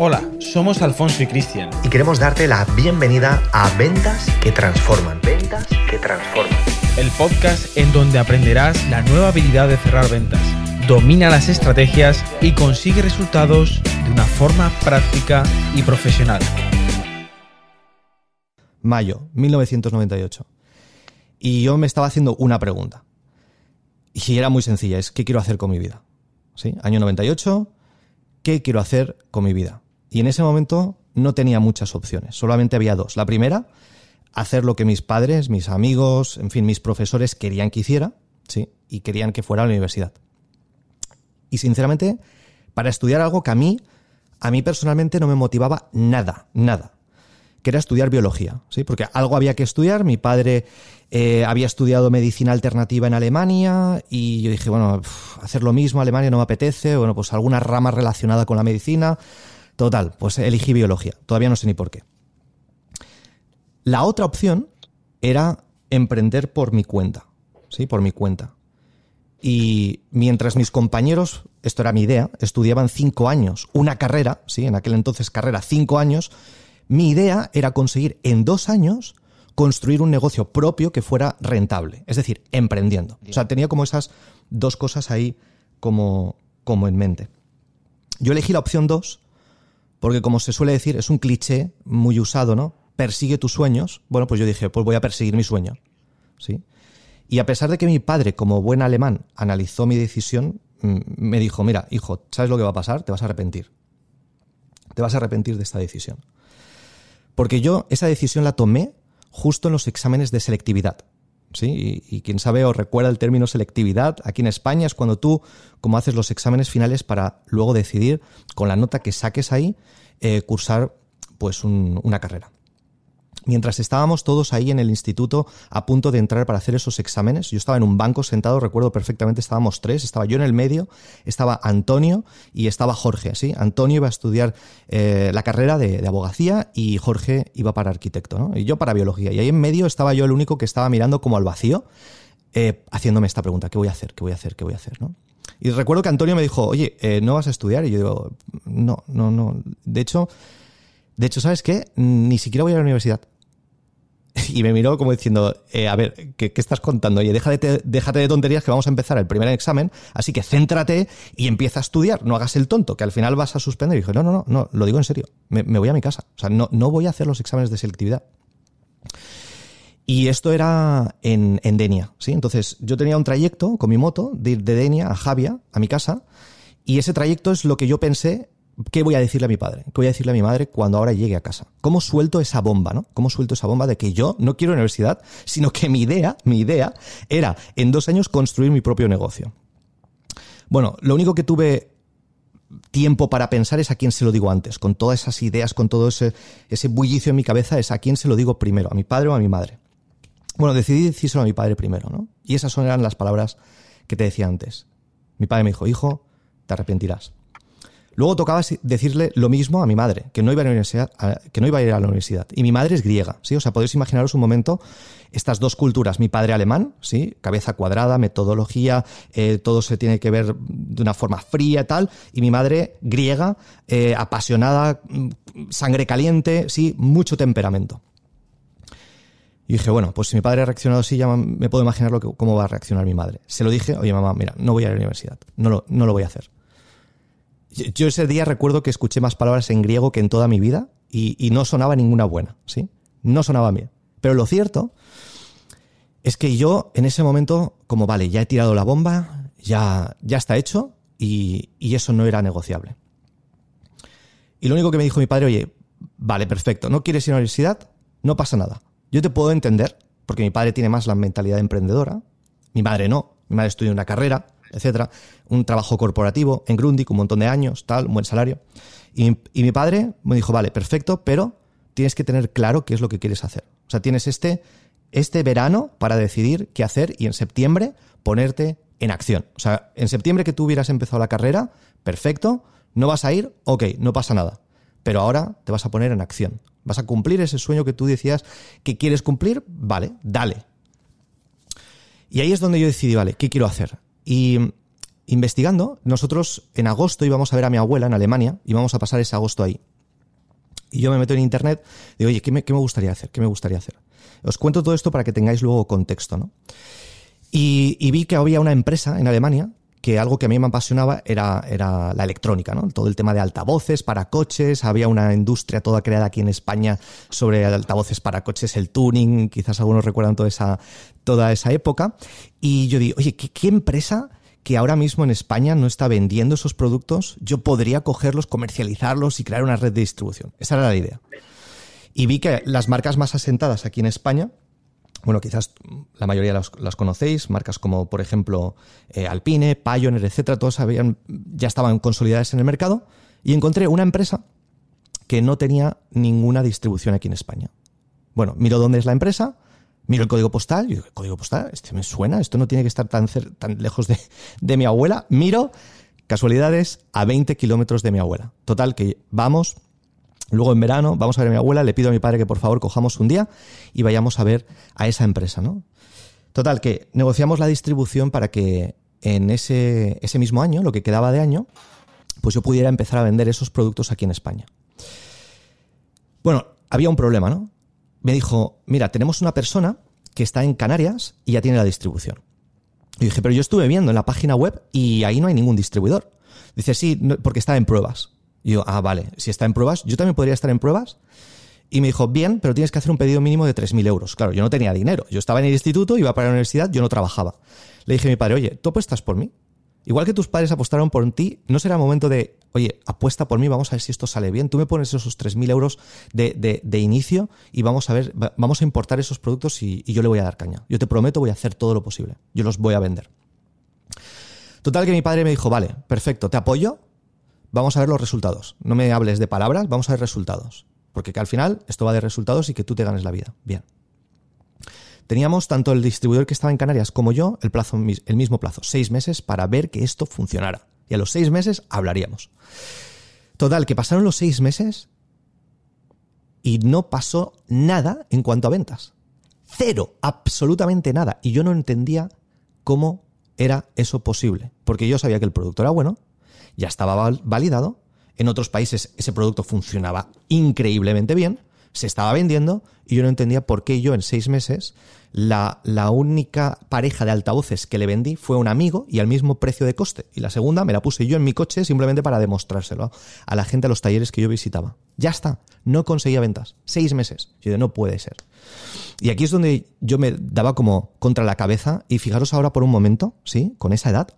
Hola, somos Alfonso y Cristian. Y queremos darte la bienvenida a Ventas que Transforman. Ventas que Transforman. El podcast en donde aprenderás la nueva habilidad de cerrar ventas. Domina las estrategias y consigue resultados de una forma práctica y profesional. Mayo 1998. Y yo me estaba haciendo una pregunta. Y era muy sencilla, es ¿qué quiero hacer con mi vida? ¿Sí? Año 98, ¿qué quiero hacer con mi vida? Y en ese momento no tenía muchas opciones, solamente había dos. La primera, hacer lo que mis padres, mis amigos, en fin, mis profesores querían que hiciera, ¿sí? Y querían que fuera a la universidad. Y sinceramente, para estudiar algo que a mí, a mí personalmente no me motivaba nada, nada. Que era estudiar biología, ¿sí? Porque algo había que estudiar. Mi padre eh, había estudiado medicina alternativa en Alemania y yo dije, bueno, hacer lo mismo, Alemania no me apetece. Bueno, pues alguna rama relacionada con la medicina. Total, pues elegí biología. Todavía no sé ni por qué. La otra opción era emprender por mi cuenta. Sí, por mi cuenta. Y mientras mis compañeros, esto era mi idea, estudiaban cinco años, una carrera, sí, en aquel entonces carrera, cinco años, mi idea era conseguir en dos años construir un negocio propio que fuera rentable, es decir, emprendiendo. O sea, tenía como esas dos cosas ahí como, como en mente. Yo elegí la opción dos porque como se suele decir, es un cliché muy usado, ¿no? Persigue tus sueños. Bueno, pues yo dije, pues voy a perseguir mi sueño. ¿Sí? Y a pesar de que mi padre, como buen alemán, analizó mi decisión, mm, me dijo, mira, hijo, ¿sabes lo que va a pasar? Te vas a arrepentir. Te vas a arrepentir de esta decisión. Porque yo esa decisión la tomé justo en los exámenes de selectividad. ¿Sí? Y, quien sabe o recuerda el término selectividad, aquí en España es cuando tú, como haces los exámenes finales para luego decidir, con la nota que saques ahí, eh, cursar pues una carrera. Mientras estábamos todos ahí en el instituto a punto de entrar para hacer esos exámenes, yo estaba en un banco sentado, recuerdo perfectamente, estábamos tres, estaba yo en el medio, estaba Antonio y estaba Jorge, ¿sí? Antonio iba a estudiar eh, la carrera de, abogacía y Jorge iba para arquitecto, ¿no? Y yo para biología. Y ahí en medio estaba yo el único que estaba mirando como al vacío, eh, haciéndome esta pregunta, ¿qué voy a hacer? ¿Qué voy a hacer? ¿Qué voy a hacer? Y recuerdo que Antonio me dijo, oye, eh, ¿no vas a estudiar? Y yo digo, no, no, no. De hecho, de hecho, ¿sabes qué? Ni siquiera voy a la universidad. y me miró como diciendo, eh, a ver, ¿qué, estás contando? Oye, déjate, déjate de tonterías que vamos a empezar el primer examen, así que céntrate y empieza a estudiar, no hagas el tonto, que al final vas a suspender. Y dije, no, no, no, no, lo digo en serio, me, voy a mi casa, o sea, no, no voy a hacer los exámenes de selectividad. Y esto era en, en, Denia, ¿sí? Entonces yo tenía un trayecto con mi moto de ir de Denia a Javia, a mi casa, y ese trayecto es lo que yo pensé ¿Qué voy a decirle a mi padre? ¿Qué voy a decirle a mi madre cuando ahora llegue a casa? ¿Cómo suelto esa bomba, no? ¿Cómo suelto esa bomba de que yo no quiero universidad, sino que mi idea, mi idea era en dos años construir mi propio negocio? Bueno, lo único que tuve tiempo para pensar es a quién se lo digo antes. Con todas esas ideas, con todo ese, ese bullicio en mi cabeza, es a quién se lo digo primero, a mi padre o a mi madre. Bueno, decidí decírselo a mi padre primero, ¿no? Y esas son eran las palabras que te decía antes. Mi padre me dijo, hijo, te arrepentirás. Luego tocaba decirle lo mismo a mi madre, que no iba a, a ir a la universidad. Y mi madre es griega, ¿sí? O sea, podéis imaginaros un momento estas dos culturas. Mi padre alemán, ¿sí? Cabeza cuadrada, metodología, eh, todo se tiene que ver de una forma fría y tal. Y mi madre griega, eh, apasionada, mm, sangre caliente, ¿sí? Mucho temperamento. Y dije, bueno, pues si mi padre ha reaccionado así, ya me puedo imaginar lo que, cómo va a reaccionar mi madre. Se lo dije, oye mamá, mira, no voy a la universidad, no lo, no lo voy a hacer. Yo ese día recuerdo que escuché más palabras en griego que en toda mi vida y, no sonaba ninguna buena, ¿sí? No sonaba bien. Pero lo cierto es que yo en ese momento, como vale, ya he tirado la bomba, ya, ya está hecho y, eso no era negociable. Y lo único que me dijo mi padre, oye, vale, perfecto, no quieres ir a la universidad, no pasa nada. Yo te puedo entender, porque mi padre tiene más la mentalidad emprendedora, mi madre no, mi madre estudia una carrera, etcétera, un trabajo corporativo en Grundig, un montón de años, tal, un buen salario. Y, mi padre me dijo, vale, perfecto, pero tienes que tener claro qué es lo que quieres hacer. O sea, tienes este, este verano para decidir qué hacer y en septiembre ponerte en acción. O sea, en septiembre que tú hubieras empezado la carrera, perfecto, no vas a ir, ok, no pasa nada. Pero ahora te vas a poner en acción. Vas a cumplir ese sueño que tú decías que quieres cumplir, vale, dale. Y ahí es donde yo decidí, vale, ¿qué quiero hacer? Y investigando, nosotros en agosto íbamos a ver a mi abuela en Alemania, íbamos a pasar ese agosto ahí. Y yo me meto en internet, digo, oye, ¿qué me, qué me gustaría hacer? ¿Qué me gustaría hacer? Os cuento todo esto para que tengáis luego contexto, ¿no? Y, y vi que había una empresa en Alemania que algo que a mí me apasionaba era, era la electrónica, ¿no? Todo el tema de altavoces para coches, había una industria toda creada aquí en España sobre altavoces para coches, el tuning, quizás algunos recuerdan toda esa, toda esa época. Y yo digo, oye, ¿qué, qué empresa que ahora mismo en España no está vendiendo esos productos? Yo podría cogerlos, comercializarlos y crear una red de distribución. Esa era la idea. Y vi que las marcas más asentadas aquí en España, bueno, quizás la mayoría las, conocéis, marcas como por ejemplo eh, Alpine, Pioneer, etcétera, todos habían, ya estaban consolidadas en el mercado y encontré una empresa que no tenía ninguna distribución aquí en España. Bueno, miro dónde es la empresa, miro el código postal, y digo, ¿el código postal? Este me suena, esto no tiene que estar tan lejos de, de mi abuela. Miro, casualidades, a 20 kilómetros de mi abuela. Total, que vamos, Luego en verano vamos a ver a mi abuela, le pido a mi padre que por favor cojamos un día y vayamos a ver a esa empresa, ¿no? Total, que negociamos la distribución para que en ese, ese mismo año, lo que quedaba de año, pues yo pudiera empezar a vender esos productos aquí en España. Bueno, había un problema, ¿no? Me dijo, mira, tenemos una persona que está en Canarias y ya tiene la distribución. Y dije, pero yo estuve viendo en la página web y ahí no hay ningún distribuidor. Dice, sí, porque está en pruebas. Y yo, ah, vale, si está en pruebas, yo también podría estar en pruebas. Y me dijo, bien, pero tienes que hacer un pedido mínimo de 3.000 euros. Claro, yo no tenía dinero. Yo estaba en el instituto, iba para la universidad, yo no trabajaba. Le dije a mi padre, oye, ¿tú apuestas por mí? Igual que tus padres apostaron por ti, ¿no será momento de, oye, apuesta por mí, vamos a ver si esto sale bien? Tú me pones esos 3.000 euros de, de, de inicio y vamos a ver, va- vamos a importar esos productos y yo le voy a dar caña. Yo te prometo, voy a hacer todo lo posible. Yo los voy a vender. Total que mi padre me dijo, vale, perfecto, te apoyo, vamos a ver los resultados. No me hables de palabras, vamos a ver resultados. Porque que al final esto va de resultados y que tú te ganes la vida. Bien. Teníamos tanto el distribuidor que estaba en Canarias como yo el, plazo, el mismo plazo, seis meses, para ver que esto funcionara. Y a los seis meses hablaríamos. Total, que pasaron los seis meses y no pasó nada en cuanto a ventas. Cero, absolutamente nada. Y yo no entendía cómo era eso posible. Porque yo sabía que el producto era bueno, ya estaba val- validado, en otros países ese producto funcionaba increíblemente bien, se estaba vendiendo y yo no entendía por qué yo en seis meses la, la única pareja de altavoces que le vendí fue un amigo y al mismo precio de coste. Y la segunda me la puse yo en mi coche simplemente para demostrárselo a la gente a los talleres que yo visitaba. Ya está, no conseguía ventas. Seis meses. Yo de no puede ser. Y aquí es donde yo me daba como contra la cabeza y fijaros ahora por un momento, ¿sí? Con esa edad,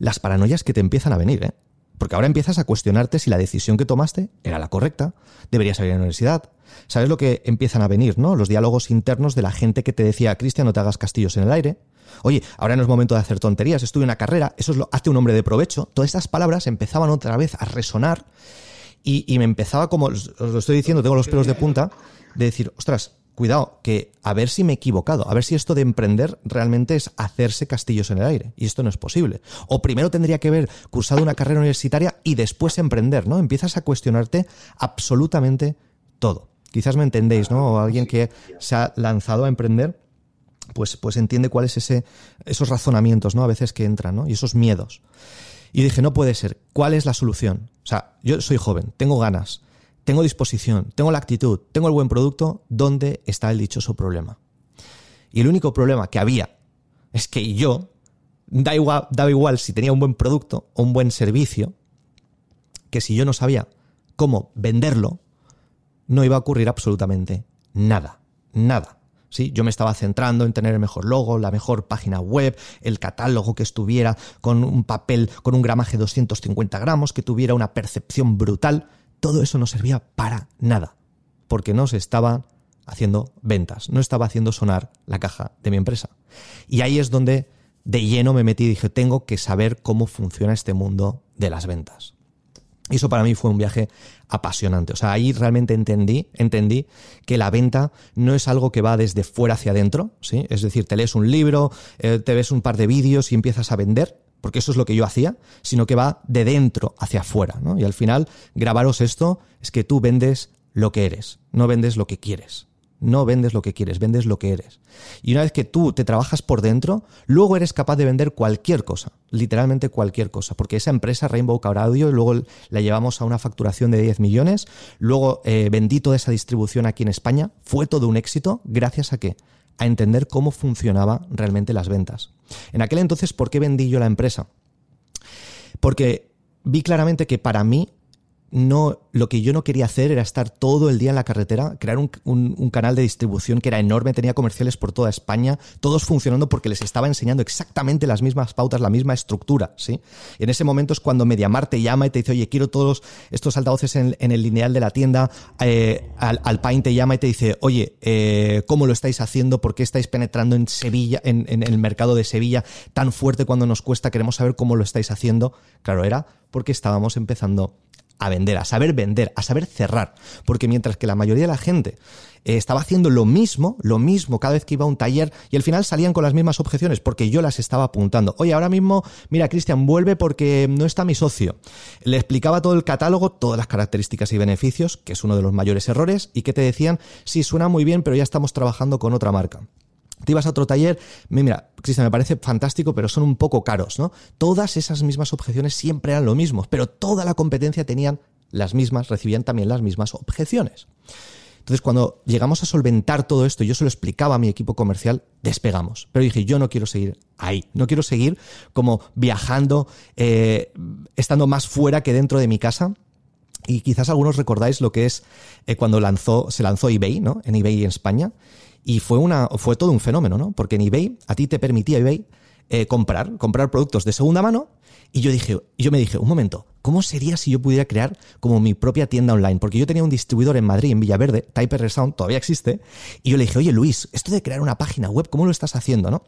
las paranoias que te empiezan a venir, ¿eh? Porque ahora empiezas a cuestionarte si la decisión que tomaste era la correcta, deberías salir a la universidad. ¿Sabes lo que empiezan a venir, no? Los diálogos internos de la gente que te decía, Cristian, no te hagas castillos en el aire. Oye, ahora no es momento de hacer tonterías, estudia una carrera, eso es lo, hazte un hombre de provecho. Todas estas palabras empezaban otra vez a resonar y, y me empezaba como, os lo estoy diciendo, tengo los pelos de punta, de decir, ostras, cuidado, que a ver si me he equivocado, a ver si esto de emprender realmente es hacerse castillos en el aire. Y esto no es posible. O primero tendría que haber cursado una carrera universitaria y después emprender, ¿no? Empiezas a cuestionarte absolutamente todo. Quizás me entendéis, ¿no? O alguien que se ha lanzado a emprender, pues, pues entiende cuáles ese, esos razonamientos, ¿no? A veces que entran, ¿no? Y esos miedos. Y dije, no puede ser. ¿Cuál es la solución? O sea, yo soy joven, tengo ganas, tengo disposición, tengo la actitud, tengo el buen producto. ¿Dónde está el dichoso problema? Y el único problema que había es que yo, da igual, daba igual si tenía un buen producto o un buen servicio, que si yo no sabía cómo venderlo, no iba a ocurrir absolutamente nada. Nada. Sí, yo me estaba centrando en tener el mejor logo, la mejor página web, el catálogo que estuviera con un papel, con un gramaje de 250 gramos, que tuviera una percepción brutal. Todo eso no servía para nada, porque no se estaba haciendo ventas, no estaba haciendo sonar la caja de mi empresa. Y ahí es donde de lleno me metí y dije, tengo que saber cómo funciona este mundo de las ventas. Y eso para mí fue un viaje apasionante. O sea, ahí realmente entendí, entendí que la venta no es algo que va desde fuera hacia adentro, ¿sí? Es decir, te lees un libro, eh, te ves un par de vídeos y empiezas a vender, porque eso es lo que yo hacía, sino que va de dentro hacia afuera, ¿no? Y al final, grabaros esto es que tú vendes lo que eres, no vendes lo que quieres. no vendes lo que quieres, vendes lo que eres. Y una vez que tú te trabajas por dentro, luego eres capaz de vender cualquier cosa, literalmente cualquier cosa, porque esa empresa Rainbow Car Audio, luego la llevamos a una facturación de 10 millones, luego eh, vendí toda esa distribución aquí en España, fue todo un éxito, gracias a qué? A entender cómo funcionaba realmente las ventas. En aquel entonces, ¿por qué vendí yo la empresa? Porque vi claramente que para mí no, lo que yo no quería hacer era estar todo el día en la carretera, crear un, un, canal de distribución que era enorme, tenía comerciales por toda España, todos funcionando porque les estaba enseñando exactamente las mismas pautas, la misma estructura, ¿sí? Y en ese momento es cuando Mediamar te llama y te dice, oye, quiero todos estos altavoces en, el lineal de la tienda, eh, Alpine te llama y te dice, oye, eh, ¿cómo lo estáis haciendo? ¿Por qué estáis penetrando en Sevilla, en, en el mercado de Sevilla tan fuerte cuando nos cuesta? Queremos saber cómo lo estáis haciendo. Claro, era porque estábamos empezando a vender, a saber vender, a saber cerrar. Porque mientras que la mayoría de la gente eh, estaba haciendo lo mismo, lo mismo cada vez que iba a un taller y al final salían con las mismas objeciones porque yo las estaba apuntando. Oye, ahora mismo, mira, Cristian, vuelve porque no está mi socio. Le explicaba todo el catálogo, todas las características y beneficios, que es uno de los mayores errores, y que te decían, sí, suena muy bien, pero ya estamos trabajando con otra marca. Te ibas a otro taller, mira, Cristian, me parece fantástico, pero son un poco caros, ¿no? Todas esas mismas objeciones siempre eran lo mismo, pero toda la competencia tenían las mismas, recibían también las mismas objeciones. Entonces, cuando llegamos a solventar todo esto, yo se lo explicaba a mi equipo comercial, despegamos. Pero dije, yo no quiero seguir ahí, no quiero seguir como viajando, eh, estando más fuera que dentro de mi casa. Y quizás algunos recordáis lo que es eh, cuando lanzó, se lanzó eBay, ¿no? En eBay en España. Y fue, una, fue todo un fenómeno, ¿no? Porque en eBay, a ti te permitía eBay eh, comprar, comprar productos de segunda mano. Y yo dije, yo me dije, un momento, ¿cómo sería si yo pudiera crear como mi propia tienda online? Porque yo tenía un distribuidor en Madrid, en Villaverde, Typer Resound, todavía existe. Y yo le dije, oye Luis, esto de crear una página web, ¿cómo lo estás haciendo, no?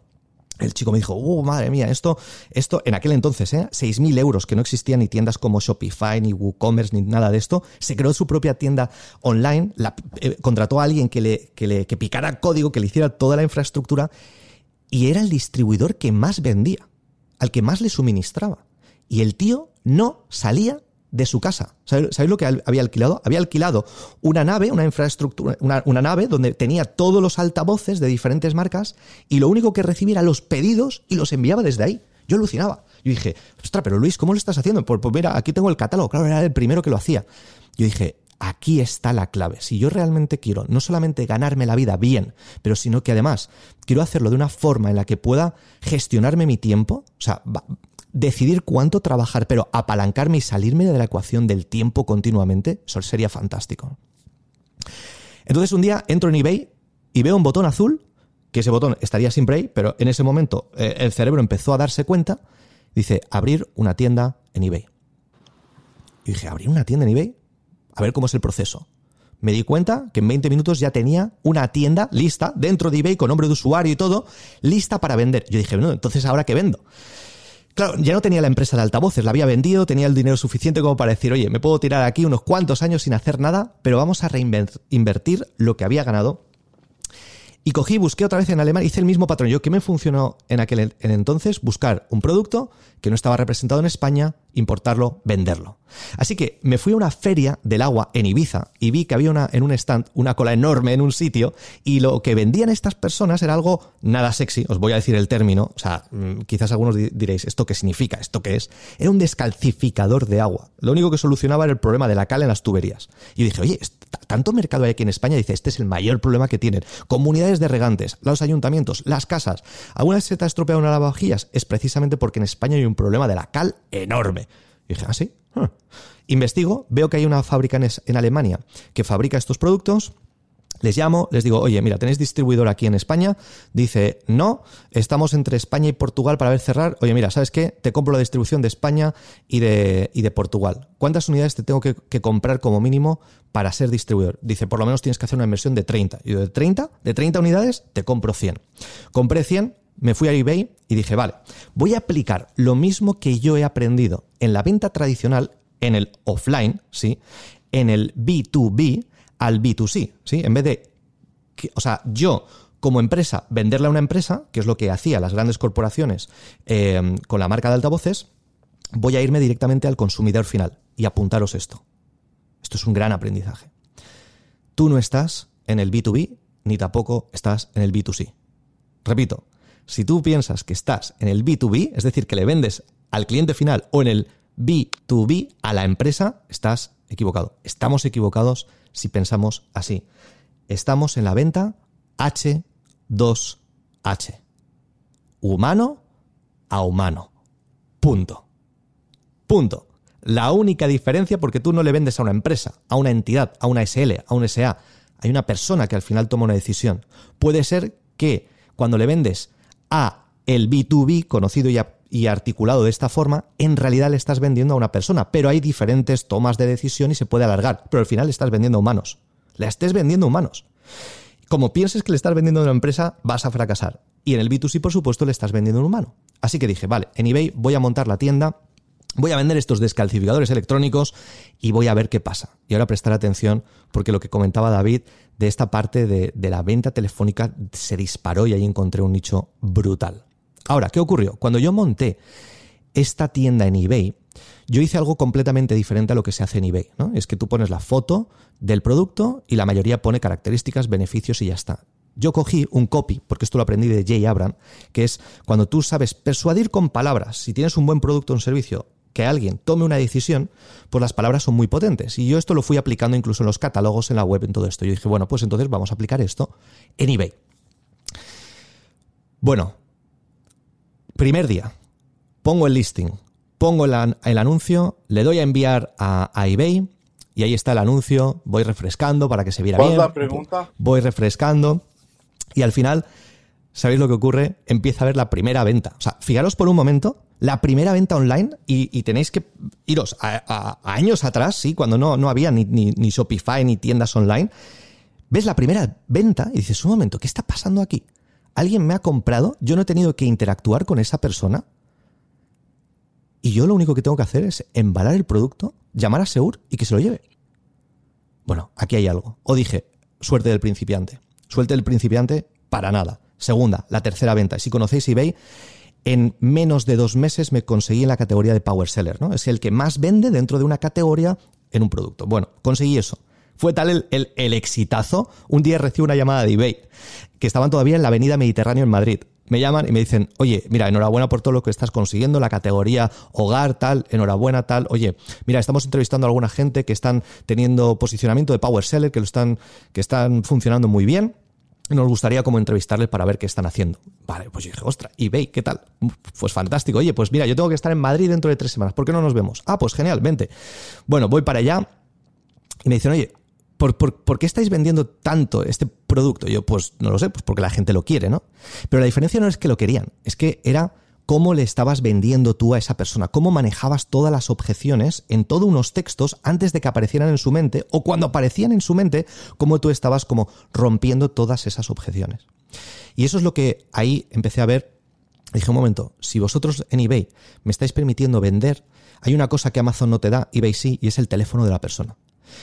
El chico me dijo, uh, madre mía, esto, esto, en aquel entonces, ¿eh? 6.000 euros, que no existían ni tiendas como Shopify, ni WooCommerce, ni nada de esto. Se creó su propia tienda online, eh, contrató a alguien que le, que le que picara código, que le hiciera toda la infraestructura, y era el distribuidor que más vendía, al que más le suministraba. Y el tío no salía de su casa. ¿Sabéis lo que había alquilado? Había alquilado una nave, una infraestructura, una, nave donde tenía todos los altavoces de diferentes marcas y lo único que recibía era los pedidos y los enviaba desde ahí. Yo alucinaba. Yo dije, ostras, pero Luis, ¿cómo lo estás haciendo? Pues, pues mira, aquí tengo el catálogo. Claro, era el primero que lo hacía. Yo dije, aquí está la clave. Si yo realmente quiero no solamente ganarme la vida bien, pero sino que además quiero hacerlo de una forma en la que pueda gestionarme mi tiempo, o sea, decidir cuánto trabajar, pero apalancarme y salirme de la ecuación del tiempo continuamente, eso sería fantástico. Entonces un día entro en eBay y veo un botón azul, que ese botón estaría siempre ahí, pero en ese momento eh, el cerebro empezó a darse cuenta, dice, abrir una tienda en eBay. Y dije, ¿abrir una tienda en eBay? A ver cómo es el proceso. Me di cuenta que en 20 minutos ya tenía una tienda lista dentro de eBay con nombre de usuario y todo, lista para vender. Yo dije, bueno, entonces ahora qué vendo. Claro, ya no tenía la empresa de altavoces, la había vendido, tenía el dinero suficiente como para decir, oye, me puedo tirar aquí unos cuantos años sin hacer nada, pero vamos a reinvertir lo que había ganado. Y cogí, busqué otra vez en alemán, hice el mismo patrón. Yo, ¿qué me funcionó en aquel en entonces? Buscar un producto que no estaba representado en España, importarlo, venderlo. Así que me fui a una feria del agua en Ibiza y vi que había una, en un stand una cola enorme en un sitio y lo que vendían estas personas era algo nada sexy, os voy a decir el término, o sea, mm, quizás algunos diréis, ¿esto qué significa? ¿Esto qué es? Era un descalcificador de agua. Lo único que solucionaba era el problema de la cal en las tuberías. Y dije, oye, tanto mercado hay aquí en España, dice, este es el mayor problema que tienen. Comunidades de regantes, los ayuntamientos, las casas. ¿Alguna vez se te ha estropeado una lavavajillas? Es precisamente porque en España hay un problema de la cal enorme. Y dije, ¿ah, sí? Ah". Investigo, veo que hay una fábrica en, Alemania que fabrica estos productos. Les llamo, les digo, oye, mira, ¿tenéis distribuidor aquí en España? Dice, no, estamos entre España y Portugal para ver cerrar. Oye, mira, ¿sabes qué? Te compro la distribución de España y de, y de Portugal. ¿Cuántas unidades te tengo que, que, comprar como mínimo para ser distribuidor? Dice, por lo menos tienes que hacer una inversión de 30. Y de 30, de 30 unidades, te compro 100. Compré 100, me fui a eBay y dije, vale, voy a aplicar lo mismo que yo he aprendido en la venta tradicional, en el offline, ¿sí? En el B2B al B2C, ¿sí? En vez de, o sea, yo como empresa venderle a una empresa, que es lo que hacían las grandes corporaciones em, con la marca de altavoces, voy a irme directamente al consumidor final y apuntaros esto. Esto es un gran aprendizaje. Tú no estás en el B2B, ni tampoco estás en el B2C. Repito, si tú piensas que estás en el B2B, es decir, que le vendes al cliente final o en el B2B a la empresa, estás equivocado. Estamos equivocados si pensamos así. Estamos en la venta H2H. Humano a humano. Punto. Punto. La única diferencia, porque tú no le vendes a una empresa, a una entidad, a una SL, a un SA. Hay una persona que al final toma una decisión. Puede ser que cuando le vendes a el B2B, conocido y, articulado de esta forma, en realidad le estás vendiendo a una persona, pero hay diferentes tomas de decisión y se puede alargar, pero al final le estás vendiendo a humanos. Le estés vendiendo a humanos. Como pienses que le estás vendiendo a una empresa, vas a fracasar. Y en el B2C, por supuesto, le estás vendiendo a un humano. Así que dije, vale, en eBay voy a montar la tienda, voy a vender estos descalcificadores electrónicos y voy a ver qué pasa. Y ahora prestar atención porque lo que comentaba David de esta parte de, la venta telefónica se disparó y ahí encontré un nicho brutal. Ahora, ¿qué ocurrió? Cuando yo monté esta tienda en eBay, yo hice algo completamente diferente a lo que se hace en eBay. ¿no? Es que tú pones la foto del producto y la mayoría pone características, beneficios y ya está. Yo cogí un copy, porque esto lo aprendí de Jay Abram, que es cuando tú sabes persuadir con palabras. Si tienes un buen producto o un servicio, que alguien tome una decisión, pues las palabras son muy potentes. Y yo esto lo fui aplicando incluso en los catálogos, en la web, en todo esto. Yo dije, bueno, pues entonces vamos a aplicar esto en eBay. Bueno, primer día, pongo el listing, pongo el, anuncio, le doy a enviar a, eBay y ahí está el anuncio, voy refrescando para que se viera bien. la pregunta? Voy refrescando y al final, ¿sabéis lo que ocurre? Empieza a ver la primera venta. O sea, fijaros por un momento la primera venta online y, tenéis que iros a, años atrás, sí, cuando no, no había ni, ni, Shopify ni tiendas online. Ves la primera venta y dices, un momento, ¿qué está pasando aquí? ¿Alguien me ha comprado? Yo no he tenido que interactuar con esa persona. Y yo lo único que tengo que hacer es embalar el producto, llamar a Seur y que se lo lleve. Bueno, aquí hay algo. O dije, suerte del principiante. Suerte del principiante para nada. Segunda, la tercera venta. Si conocéis eBay, en menos de dos meses me conseguí en la categoría de Power Seller, ¿no? Es el que más vende dentro de una categoría en un producto. Bueno, conseguí eso. Fue tal el, el, exitazo. Un día recibo una llamada de eBay, que estaban todavía en la Avenida Mediterráneo en Madrid. Me llaman y me dicen, oye, mira, enhorabuena por todo lo que estás consiguiendo, la categoría hogar, tal, enhorabuena, tal. Oye, mira, estamos entrevistando a alguna gente que están teniendo posicionamiento de Power Seller, que lo están, que están funcionando muy bien nos gustaría como entrevistarles para ver qué están haciendo. Vale, pues yo dije, ostras, eBay, ¿qué tal? Pues fantástico. Oye, pues mira, yo tengo que estar en Madrid dentro de tres semanas. ¿Por qué no nos vemos? Ah, pues genial, vente. Bueno, voy para allá y me dicen, oye, ¿por, por qué estáis vendiendo tanto este producto? yo, pues no lo sé, pues porque la gente lo quiere, ¿no? Pero la diferencia no es que lo querían, es que era cómo le estabas vendiendo tú a esa persona, cómo manejabas todas las objeciones en todos unos textos antes de que aparecieran en su mente o cuando aparecían en su mente, cómo tú estabas como rompiendo todas esas objeciones. Y eso es lo que ahí empecé a ver. Dije, un momento, si vosotros en eBay me estáis permitiendo vender, hay una cosa que Amazon no te da, eBay sí, y es el teléfono de la persona.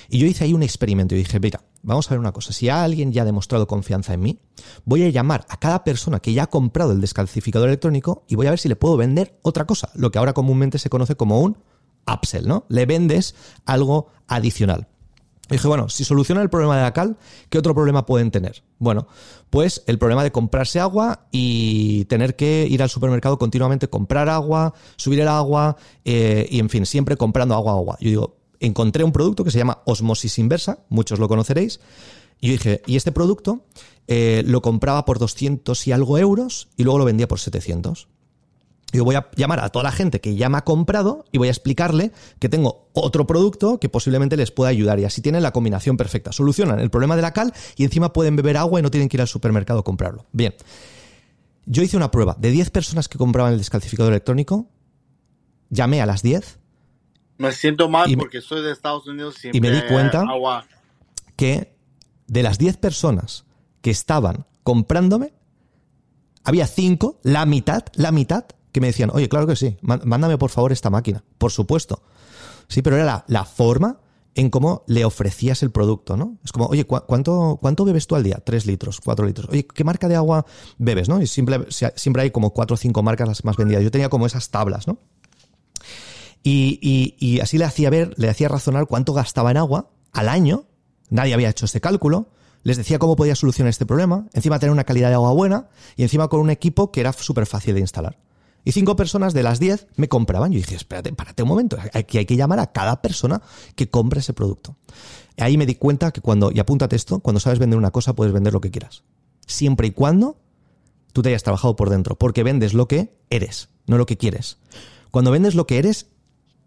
Y yo hice ahí un experimento y dije, mira, vamos a ver una cosa, si alguien ya ha demostrado confianza en mí, voy a llamar a cada persona que ya ha comprado el descalcificador electrónico y voy a ver si le puedo vender otra cosa, lo que ahora comúnmente se conoce como un upsell, ¿no? Le vendes algo adicional. Y dije, bueno, si soluciona el problema de la cal, ¿qué otro problema pueden tener? Bueno, pues el problema de comprarse agua y tener que ir al supermercado continuamente, comprar agua, subir el agua eh, y, en fin, siempre comprando agua, agua. Yo digo, encontré un producto que se llama Osmosis Inversa, muchos lo conoceréis, y yo dije, y este producto eh, lo compraba por 200 y algo euros y luego lo vendía por 700. Yo voy a llamar a toda la gente que ya me ha comprado y voy a explicarle que tengo otro producto que posiblemente les pueda ayudar y así tienen la combinación perfecta. Solucionan el problema de la cal y encima pueden beber agua y no tienen que ir al supermercado a comprarlo. Bien, yo hice una prueba de 10 personas que compraban el descalcificador electrónico, llamé a las 10 me siento mal porque soy de Estados Unidos y me di cuenta que de las 10 personas que estaban comprándome, había 5, la mitad, la mitad, que me decían, oye, claro que sí, mándame por favor esta máquina. Por supuesto. Sí, pero era la, forma en cómo le ofrecías el producto, ¿no? Es como, oye, ¿cuánto, ¿cuánto bebes tú al día? Tres litros, cuatro litros. Oye, ¿qué marca de agua bebes, no? Y siempre, siempre hay como cuatro o cinco marcas las más vendidas. Yo tenía como esas tablas, ¿no? Y, así le hacía ver, le hacía razonar cuánto gastaba en agua al año. Nadie había hecho ese cálculo. Les decía cómo podía solucionar este problema, encima tener una calidad de agua buena y encima con un equipo que era súper fácil de instalar. Y cinco personas de las diez me compraban. Yo dije, espérate, párate un momento, aquí hay que llamar a cada persona que compre ese producto. Ahí me di cuenta que cuando, y apúntate esto, cuando sabes vender una cosa puedes vender lo que quieras. Siempre y cuando tú te hayas trabajado por dentro, porque vendes lo que eres, no lo que quieres. Cuando vendes lo que eres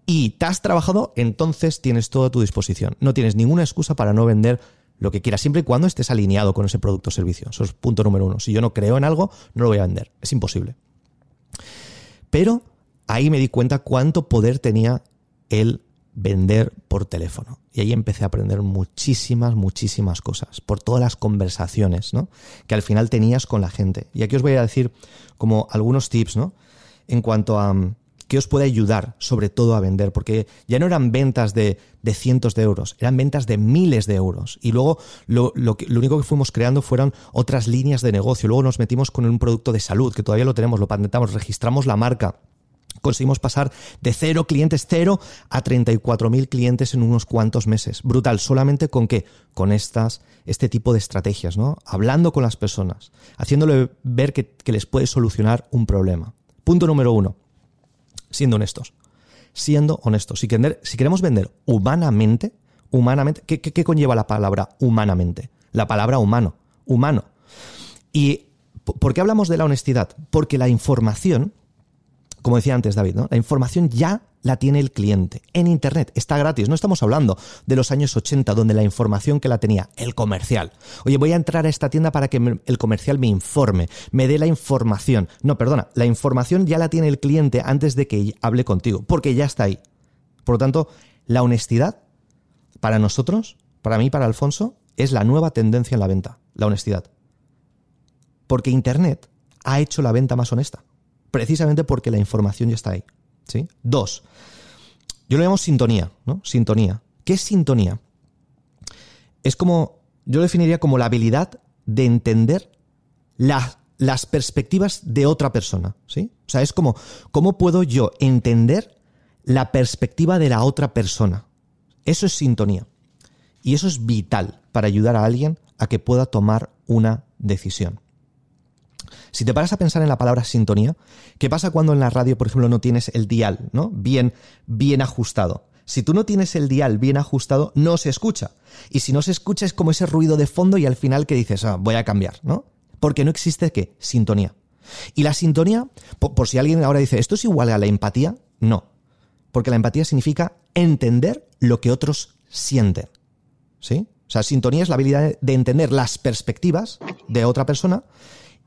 y te has trabajado, entonces tienes todo a tu disposición. No tienes ninguna excusa para no vender lo que quieras, siempre y cuando estés alineado con ese producto o servicio. Eso es punto número uno. Si yo no creo en algo, no lo voy a vender. Es imposible. Pero ahí me di cuenta cuánto poder tenía el vender por teléfono. Y ahí empecé a aprender muchísimas, muchísimas cosas, por todas las conversaciones, ¿no? Que al final tenías con la gente. Y aquí os voy a decir como algunos tips, ¿no? En cuanto a qué os puede ayudar sobre todo a vender, porque ya no eran ventas de, cientos de euros, eran ventas de miles de euros. Y luego lo, lo, único que fuimos creando fueron otras líneas de negocio. Luego nos metimos con un producto de salud, que todavía lo tenemos, lo patentamos, registramos la marca conseguimos pasar de cero clientes, cero, a 34.000 clientes en unos cuantos meses. Brutal, solamente con qué? Con estas, este tipo de estrategias, ¿no? Hablando con las personas, haciéndole ver que, les puede solucionar un problema. Punto número uno, siendo honestos. Siendo honestos. Si, si queremos vender humanamente, humanamente, ¿qué, ¿qué conlleva la palabra humanamente? La palabra humano, humano. ¿Y por qué hablamos de la honestidad? Porque la información como decía antes David, ¿no? La información ya la tiene el cliente en Internet, está gratis. No estamos hablando de los años 80 donde la información que la tenía el comercial. Oye, voy a entrar a esta tienda para que el comercial me informe, me dé la información. No, perdona, la información ya la tiene el cliente antes de que hable contigo, porque ya está ahí. Por lo tanto, la honestidad para nosotros, para mí, para Alfonso, es la nueva tendencia en la venta, la honestidad. Porque Internet ha hecho la venta más honesta precisamente porque la información ya está ahí. Dos, yo lo llamo sintonía, ¿no? Sintonía. ¿Qué es sintonía? Es como, yo lo definiría como la habilidad de entender las perspectivas de otra persona, ¿sí? O sea, es como, ¿cómo puedo yo entender la perspectiva de la otra persona? Eso es sintonía. Y eso es vital para ayudar a alguien a que pueda tomar una decisión. Si te paras a pensar en la palabra sintonía, ¿qué pasa cuando en la radio, por ejemplo, no tienes el dial, ¿no? Bien, bien ajustado. Si tú no tienes el dial bien ajustado, no se escucha. Y si no se escucha es como ese ruido de fondo y al final que dices, ah, voy a cambiar, ¿no? Porque no existe qué? Sintonía. Y la sintonía, por, por si alguien ahora dice, ¿esto es igual a la empatía? No. Porque la empatía significa entender lo que otros sienten. ¿Sí? O sea, sintonía es la habilidad de entender las perspectivas de otra persona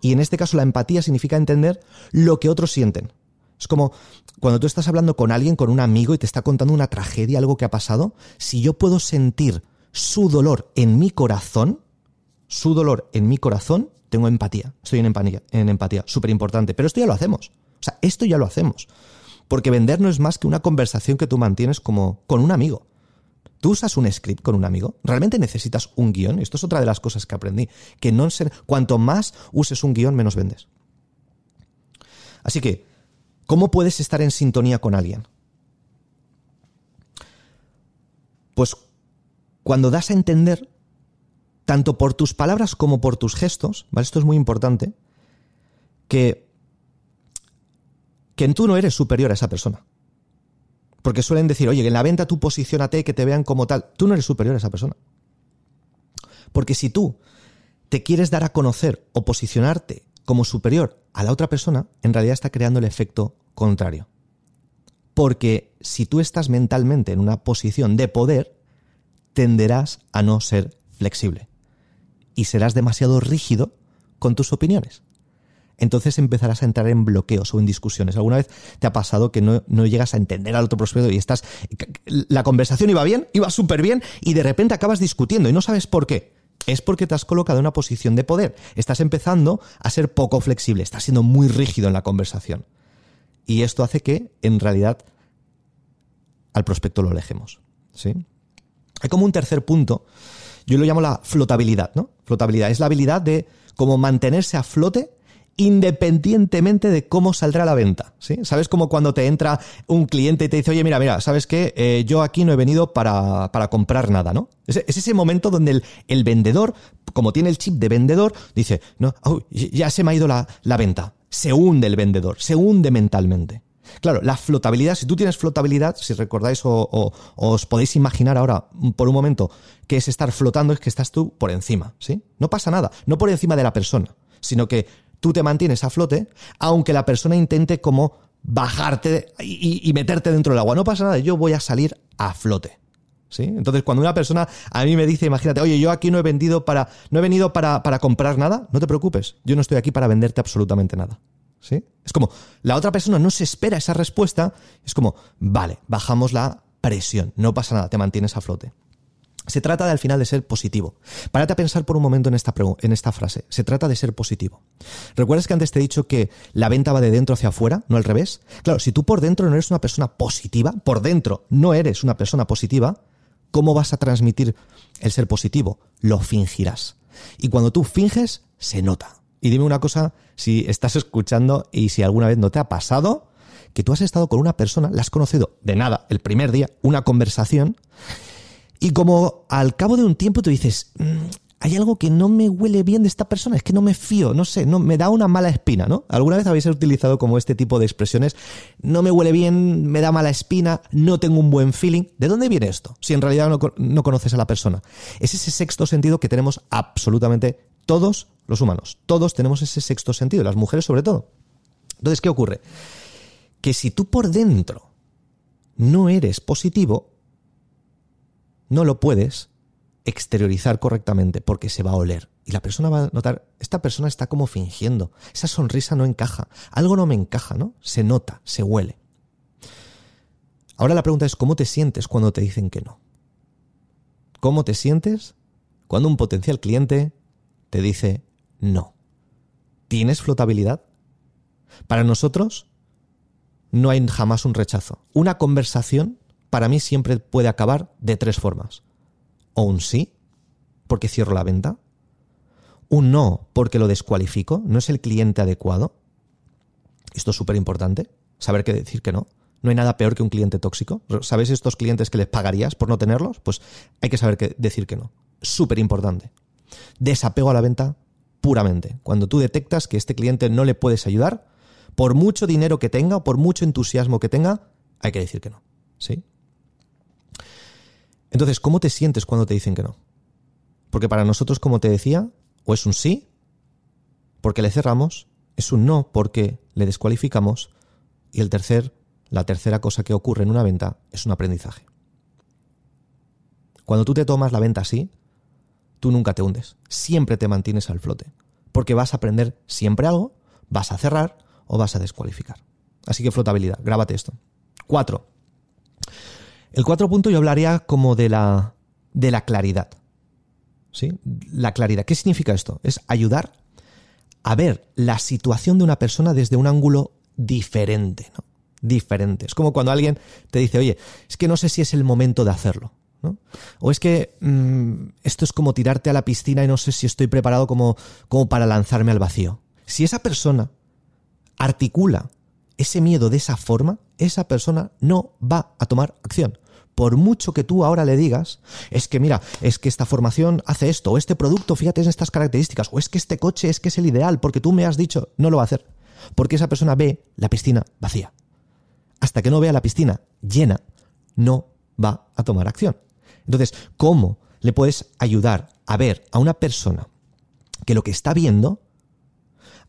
y en este caso la empatía significa entender lo que otros sienten. Es como cuando tú estás hablando con alguien, con un amigo y te está contando una tragedia, algo que ha pasado, si yo puedo sentir su dolor en mi corazón, su dolor en mi corazón, tengo empatía. Estoy en empatía, en empatía, súper importante. Pero esto ya lo hacemos. O sea, esto ya lo hacemos. Porque vender no es más que una conversación que tú mantienes como con un amigo. ¿Tú usas un script con un amigo? ¿Realmente necesitas un guion? Esto es otra de las cosas que aprendí. Que no ser, cuanto más uses un guion, menos vendes. Así que, ¿cómo puedes estar en sintonía con alguien? Pues cuando das a entender, tanto por tus palabras como por tus gestos, ¿vale? Esto es muy importante, que, que tú no eres superior a esa persona. Porque suelen decir, oye, en la venta tú posicionate, que te vean como tal. Tú no eres superior a esa persona. Porque si tú te quieres dar a conocer o posicionarte como superior a la otra persona, en realidad está creando el efecto contrario. Porque si tú estás mentalmente en una posición de poder, tenderás a no ser flexible. Y serás demasiado rígido con tus opiniones entonces empezarás a entrar en bloqueos o en discusiones. ¿Alguna vez te ha pasado que no, llegas a entender al otro prospecto y estás... La conversación iba bien, iba súper bien y de repente acabas discutiendo y no sabes por qué? Es porque te has colocado en una posición de poder. Estás empezando a ser poco flexible, estás siendo muy rígido en la conversación. Y esto hace que, en realidad, al prospecto lo alejemos. ¿sí? Hay como un tercer punto, yo lo llamo la flotabilidad, ¿no? Flotabilidad es la habilidad de como mantenerse a flote independientemente de cómo saldrá la venta. ¿sí? ¿Sabes como cuando te entra un cliente y te dice, oye, mira, mira, ¿sabes qué? Eh, yo aquí no he venido para, comprar nada, ¿no? Es, ese momento donde el, vendedor, como tiene el chip de vendedor, dice, no, ya se me ha ido la, venta. Se hunde el vendedor, se hunde mentalmente. Claro, la flotabilidad, si tú tienes flotabilidad, si recordáis o, os podéis imaginar ahora por un momento que es estar flotando, es que estás tú por encima, ¿sí? No pasa nada, no por encima de la persona, sino que tú te mantienes a flote, aunque la persona intente como bajarte y, meterte dentro del agua. No pasa nada, yo voy a salir a flote. ¿Sí? Entonces, cuando una persona a mí me dice, imagínate, oye, yo aquí no he vendido para, no he venido para, para comprar nada, no te preocupes, yo no estoy aquí para venderte absolutamente nada. ¿Sí? Es como, la otra persona no se espera esa respuesta, es como, vale, bajamos la presión, no pasa nada, te mantienes a flote. Se trata de al final de ser positivo. Párate a pensar por un momento en esta, en esta frase. Se trata de ser positivo. ¿Recuerdas que antes te he dicho que la venta va de dentro hacia afuera, no al revés? Claro, si tú por dentro no eres una persona positiva, por dentro no eres una persona positiva, ¿cómo vas a transmitir el ser positivo? Lo fingirás. Y cuando tú finges, se nota. Y dime una cosa, si estás escuchando y si alguna vez no te ha pasado, que tú has estado con una persona, la has conocido de nada el primer día, una conversación, y como al cabo de un tiempo tú dices, mm, hay algo que no me huele bien de esta persona, es que no me fío, no sé, no me da una mala espina, ¿no? ¿Alguna vez habéis utilizado como este tipo de expresiones? No me huele bien, me da mala espina, no tengo un buen feeling. ¿De dónde viene esto? Si en realidad no, no conoces a la persona. Es ese sexto sentido que tenemos absolutamente todos los humanos. Todos tenemos ese sexto sentido, las mujeres sobre todo. Entonces, ¿qué ocurre? Que si tú por dentro no eres positivo, no lo puedes exteriorizar correctamente porque se va a oler. Y la persona va a notar, esta persona está como fingiendo, esa sonrisa no encaja, algo no me encaja, ¿no? Se nota, se huele. Ahora la pregunta es, ¿cómo te sientes cuando te dicen que no? ¿Cómo te sientes cuando un potencial cliente te dice no? ¿Tienes flotabilidad? Para nosotros no hay jamás un rechazo. Una conversación para mí siempre puede acabar de tres formas. O un sí, porque cierro la venta. Un no, porque lo descualifico, no es el cliente adecuado. Esto es súper importante, saber qué decir que no. No hay nada peor que un cliente tóxico. ¿Sabes estos clientes que les pagarías por no tenerlos? Pues hay que saber qué decir que no. Súper importante. Desapego a la venta puramente. Cuando tú detectas que este cliente no le puedes ayudar, por mucho dinero que tenga o por mucho entusiasmo que tenga, hay que decir que no. ¿Sí? Entonces, ¿cómo te sientes cuando te dicen que no? Porque para nosotros, como te decía, o es un sí, porque le cerramos, es un no, porque le descualificamos, y el tercer, la tercera cosa que ocurre en una venta es un aprendizaje. Cuando tú te tomas la venta así, tú nunca te hundes, siempre te mantienes al flote, porque vas a aprender siempre algo, vas a cerrar o vas a descualificar. Así que flotabilidad, grábate esto. Cuatro, el cuatro punto yo hablaría como de la, de la claridad. ¿Sí? La claridad. ¿Qué significa esto? Es ayudar a ver la situación de una persona desde un ángulo diferente, ¿no? Diferente. Es como cuando alguien te dice, oye, es que no sé si es el momento de hacerlo. ¿no? O es que mm, esto es como tirarte a la piscina y no sé si estoy preparado como, como para lanzarme al vacío. Si esa persona articula ese miedo de esa forma, esa persona no va a tomar acción por mucho que tú ahora le digas, es que mira, es que esta formación hace esto, o este producto, fíjate en estas características, o es que este coche es que es el ideal, porque tú me has dicho, no lo va a hacer. Porque esa persona ve la piscina vacía. Hasta que no vea la piscina llena, no va a tomar acción. Entonces, ¿cómo le puedes ayudar a ver a una persona que lo que está viendo,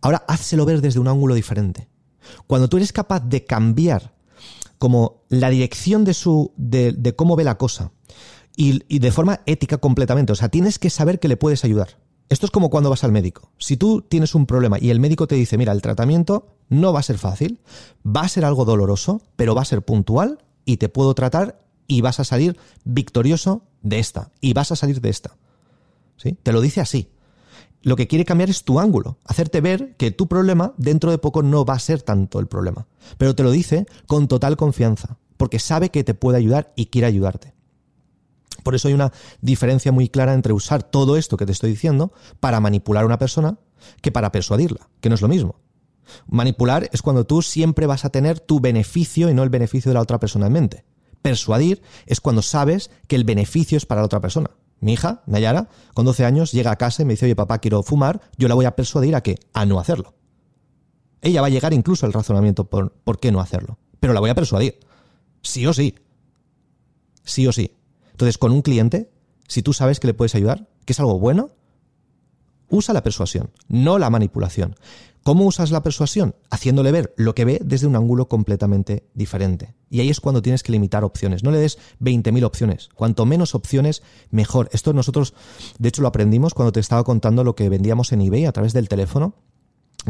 ahora házselo ver desde un ángulo diferente? Cuando tú eres capaz de cambiar como la dirección de su, de, cómo ve la cosa. Y, y, de forma ética completamente. O sea, tienes que saber que le puedes ayudar. Esto es como cuando vas al médico. Si tú tienes un problema y el médico te dice, mira, el tratamiento no va a ser fácil, va a ser algo doloroso, pero va a ser puntual y te puedo tratar y vas a salir victorioso de esta. Y vas a salir de esta. ¿Sí? Te lo dice así lo que quiere cambiar es tu ángulo, hacerte ver que tu problema dentro de poco no va a ser tanto el problema. Pero te lo dice con total confianza, porque sabe que te puede ayudar y quiere ayudarte. Por eso hay una diferencia muy clara entre usar todo esto que te estoy diciendo para manipular a una persona que para persuadirla, que no es lo mismo. Manipular es cuando tú siempre vas a tener tu beneficio y no el beneficio de la otra persona en mente. Persuadir es cuando sabes que el beneficio es para la otra persona. Mi hija, Nayara, con 12 años, llega a casa y me dice, oye papá, quiero fumar, yo la voy a persuadir a que a no hacerlo. Ella va a llegar incluso al razonamiento por, por qué no hacerlo. Pero la voy a persuadir. Sí o sí. Sí o sí. Entonces, con un cliente, si tú sabes que le puedes ayudar, que es algo bueno, usa la persuasión, no la manipulación. ¿Cómo usas la persuasión? Haciéndole ver lo que ve desde un ángulo completamente diferente. Y ahí es cuando tienes que limitar opciones. No le des 20.000 opciones. Cuanto menos opciones, mejor. Esto nosotros, de hecho, lo aprendimos cuando te estaba contando lo que vendíamos en eBay a través del teléfono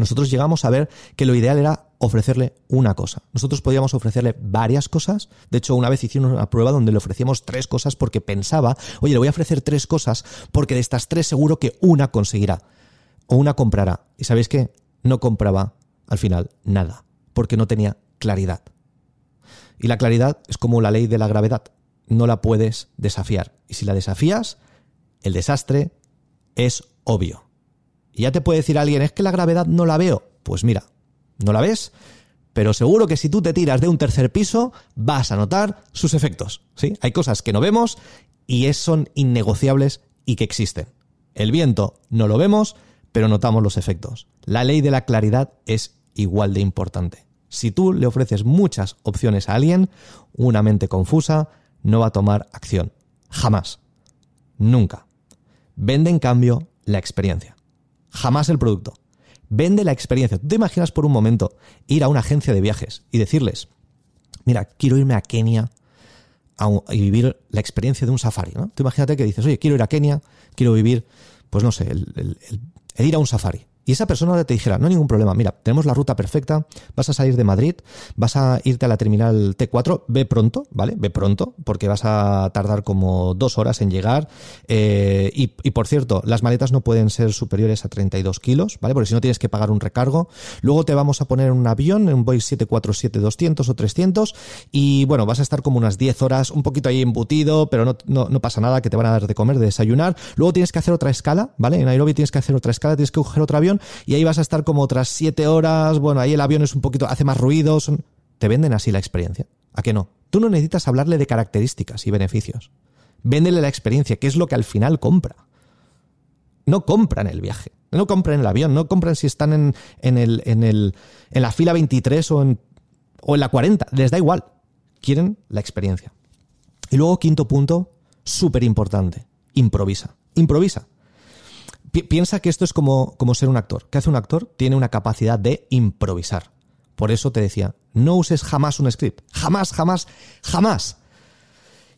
nosotros llegamos a ver que lo ideal era ofrecerle una cosa. Nosotros podíamos ofrecerle varias cosas. De hecho, una vez hicimos una prueba donde le ofrecíamos tres cosas porque pensaba, oye, le voy a ofrecer tres cosas porque de estas tres seguro que una conseguirá o una comprará. ¿Y sabéis qué? No compraba al final nada porque no tenía claridad. Y la claridad es como la ley de la gravedad. No la puedes desafiar. Y si la desafías, el desastre es obvio. Y ya te puede decir alguien, es que la gravedad no la veo. Pues mira, no la ves, pero seguro que si tú te tiras de un tercer piso, vas a notar sus efectos. ¿sí? Hay cosas que no vemos y son innegociables y que existen. El viento no lo vemos, pero notamos los efectos. La ley de la claridad es igual de importante. Si tú le ofreces muchas opciones a alguien, una mente confusa no va a tomar acción. Jamás. Nunca. Vende en cambio la experiencia jamás el producto. Vende la experiencia. ¿Tú te imaginas por un momento ir a una agencia de viajes y decirles, mira, quiero irme a Kenia y vivir la experiencia de un safari, ¿no? Tú imagínate que dices, oye, quiero ir a Kenia, quiero vivir, pues no sé, el ir a un safari y esa persona te dijera, no hay ningún problema, mira, tenemos la ruta perfecta, vas a salir de Madrid, vas a irte a la terminal T4, ve pronto, ¿vale? Ve pronto, porque vas a tardar como dos horas en llegar. Eh, y, por cierto, las maletas no pueden ser superiores a 32 kilos, ¿vale? Porque si no tienes que pagar un recargo. Luego te vamos a poner en un avión, en un Boeing 747-200 o 300, y bueno, vas a estar como unas 10 horas, un poquito ahí embutido, pero no, no, no pasa nada, que te van a dar de comer, de desayunar. Luego tienes que hacer otra escala, ¿vale? En Nairobi tienes que hacer otra escala, tienes que coger otro avión y ahí vas a estar como otras siete horas, bueno, ahí el avión es un poquito, hace más ruido, te venden así la experiencia. ¿A qué no? Tú no necesitas hablarle de características y beneficios. Véndele la experiencia, que es lo que al final compra. No compran el viaje, no compran el avión, no compran si están en, en, el, en, el, en la fila 23 o en, o en la 40, les da igual. Quieren la experiencia. Y luego, quinto punto, súper importante, improvisa. Improvisa piensa que esto es como, como ser un actor. ¿Qué hace un actor? Tiene una capacidad de improvisar. Por eso te decía, no uses jamás un script. Jamás, jamás, jamás.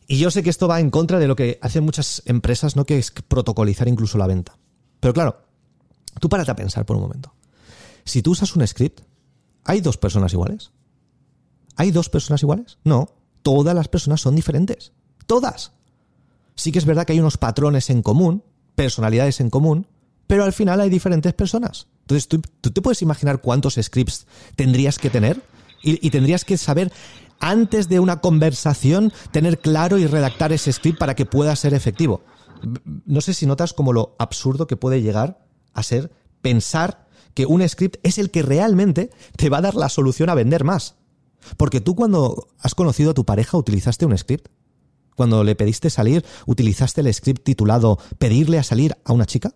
Y yo sé que esto va en contra de lo que hacen muchas empresas, ¿no? Que es protocolizar incluso la venta. Pero claro, tú párate a pensar por un momento. Si tú usas un script, ¿hay dos personas iguales? ¿Hay dos personas iguales? No. Todas las personas son diferentes. Todas. Sí que es verdad que hay unos patrones en común, personalidades en común, pero al final hay diferentes personas. Entonces, ¿tú, te puedes imaginar cuántos scripts tendrías que tener? Y, tendrías que saber, antes de una conversación, tener claro y redactar ese script para que pueda ser efectivo. No sé si notas como lo absurdo que puede llegar a ser pensar que un script es el que realmente te va a dar la solución a vender más. Porque tú cuando has conocido a tu pareja utilizaste un script cuando le pediste salir, utilizaste el script titulado Pedirle a salir a una chica?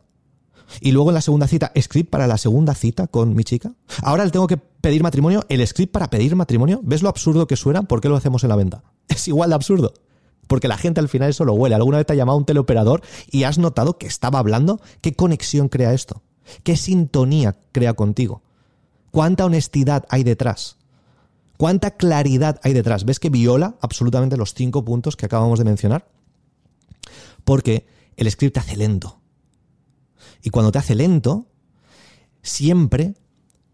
Y luego en la segunda cita, script para la segunda cita con mi chica. Ahora le tengo que pedir matrimonio, el script para pedir matrimonio. ¿Ves lo absurdo que suena? ¿Por qué lo hacemos en la venta? Es igual de absurdo. Porque la gente al final eso lo huele. ¿Alguna vez te ha llamado un teleoperador y has notado que estaba hablando? ¿Qué conexión crea esto? ¿Qué sintonía crea contigo? ¿Cuánta honestidad hay detrás? ¿Cuánta claridad hay detrás? ¿Ves que viola absolutamente los cinco puntos que acabamos de mencionar? Porque el script te hace lento. Y cuando te hace lento, siempre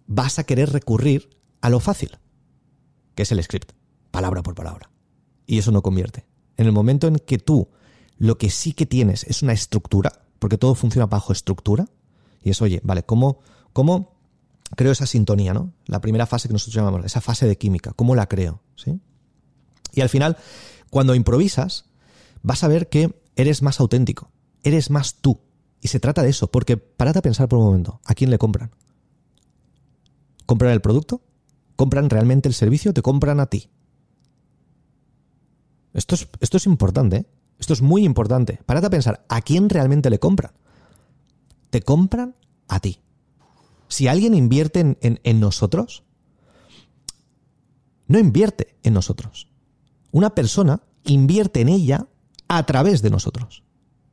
vas a querer recurrir a lo fácil, que es el script, palabra por palabra. Y eso no convierte. En el momento en que tú lo que sí que tienes es una estructura, porque todo funciona bajo estructura, y es, oye, vale, ¿cómo, cómo creo esa sintonía, ¿no? La primera fase que nosotros llamamos, esa fase de química, ¿cómo la creo? ¿Sí? Y al final, cuando improvisas, vas a ver que eres más auténtico, eres más tú. Y se trata de eso, porque parate a pensar por un momento, ¿a quién le compran? ¿Compran el producto? ¿Compran realmente el servicio? ¿Te compran a ti? Esto es, esto es importante, ¿eh? Esto es muy importante. Parate a pensar, ¿a quién realmente le compran? Te compran a ti. Si alguien invierte en, nosotros, no invierte en nosotros. Una persona invierte en ella a través de nosotros.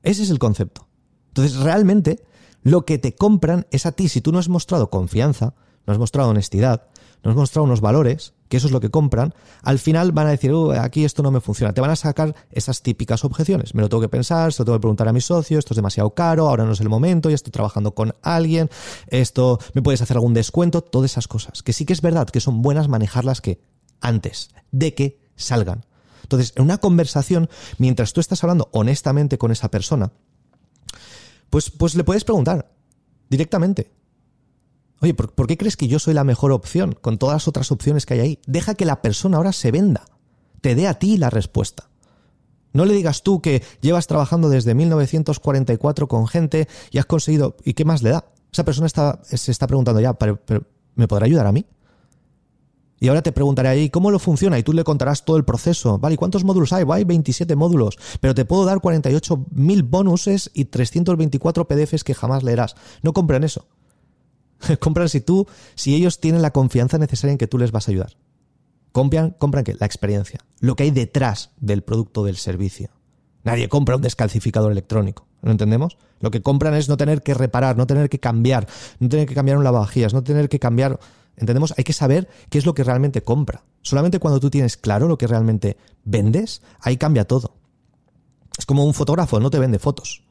Ese es el concepto. Entonces, realmente, lo que te compran es a ti. Si tú no has mostrado confianza, no has mostrado honestidad, no has mostrado unos valores, que eso es lo que compran, al final van a decir, uh, aquí esto no me funciona. Te van a sacar esas típicas objeciones. Me lo tengo que pensar, se lo tengo que preguntar a mi socio, esto es demasiado caro, ahora no es el momento, ya estoy trabajando con alguien, esto, me puedes hacer algún descuento, todas esas cosas. Que sí que es verdad que son buenas manejarlas que antes de que salgan. Entonces, en una conversación, mientras tú estás hablando honestamente con esa persona, pues, pues le puedes preguntar directamente. Oye, ¿por, qué crees que yo soy la mejor opción con todas las otras opciones que hay ahí? Deja que la persona ahora se venda, te dé a ti la respuesta. No le digas tú que llevas trabajando desde 1944 con gente y has conseguido... ¿Y qué más le da? Esa persona está, se está preguntando ya, pero ¿me podrá ayudar a mí? Y ahora te preguntaré ahí, ¿cómo lo funciona? Y tú le contarás todo el proceso. Vale, ¿y cuántos módulos hay? Hay 27 módulos, pero te puedo dar 48.000 bonuses y 324 PDFs que jamás leerás. No compran eso. compran si tú, si ellos tienen la confianza necesaria en que tú les vas a ayudar. Compran, compran qué? La experiencia. Lo que hay detrás del producto del servicio. Nadie compra un descalcificador electrónico. ¿Lo entendemos? Lo que compran es no tener que reparar, no tener que cambiar, no tener que cambiar un lavavajillas, no tener que cambiar ¿Entendemos? Hay que saber qué es lo que realmente compra. Solamente cuando tú tienes claro lo que realmente vendes, ahí cambia todo. Es como un fotógrafo, no te vende fotos.